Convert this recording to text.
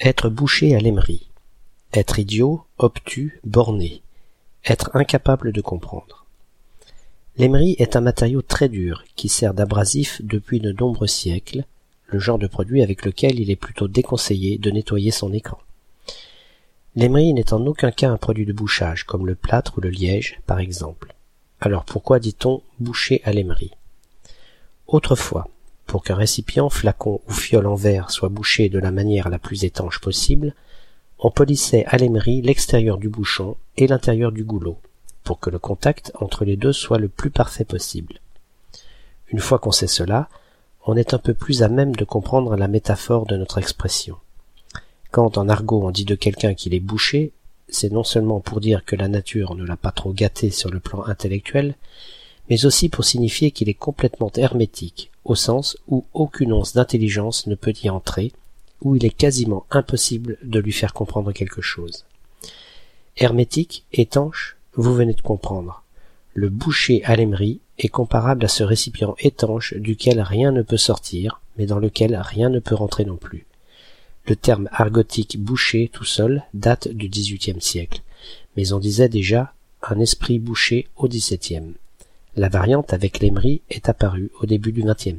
Être bouché à l'émery. Être idiot, obtus, borné. Être incapable de comprendre. L'émery est un matériau très dur qui sert d'abrasif depuis de nombreux siècles, le genre de produit avec lequel il est plutôt déconseillé de nettoyer son écran. L'émery n'est en aucun cas un produit de bouchage, comme le plâtre ou le liège, par exemple. Alors pourquoi dit-on boucher à l'émery Autrefois, pour qu'un récipient, flacon ou fiole en verre soit bouché de la manière la plus étanche possible, on polissait à l'émery l'extérieur du bouchon et l'intérieur du goulot, pour que le contact entre les deux soit le plus parfait possible. Une fois qu'on sait cela, on est un peu plus à même de comprendre la métaphore de notre expression. Quand en argot on dit de quelqu'un qu'il est bouché, c'est non seulement pour dire que la nature ne l'a pas trop gâté sur le plan intellectuel, mais aussi pour signifier qu'il est complètement hermétique, au sens où aucune once d'intelligence ne peut y entrer, où il est quasiment impossible de lui faire comprendre quelque chose. Hermétique, étanche, vous venez de comprendre. Le boucher à l'émery est comparable à ce récipient étanche duquel rien ne peut sortir, mais dans lequel rien ne peut rentrer non plus. Le terme argotique boucher tout seul date du XVIIIe siècle, mais on disait déjà un esprit bouché au XVIIe. La variante avec l'émery est apparue au début du XXe.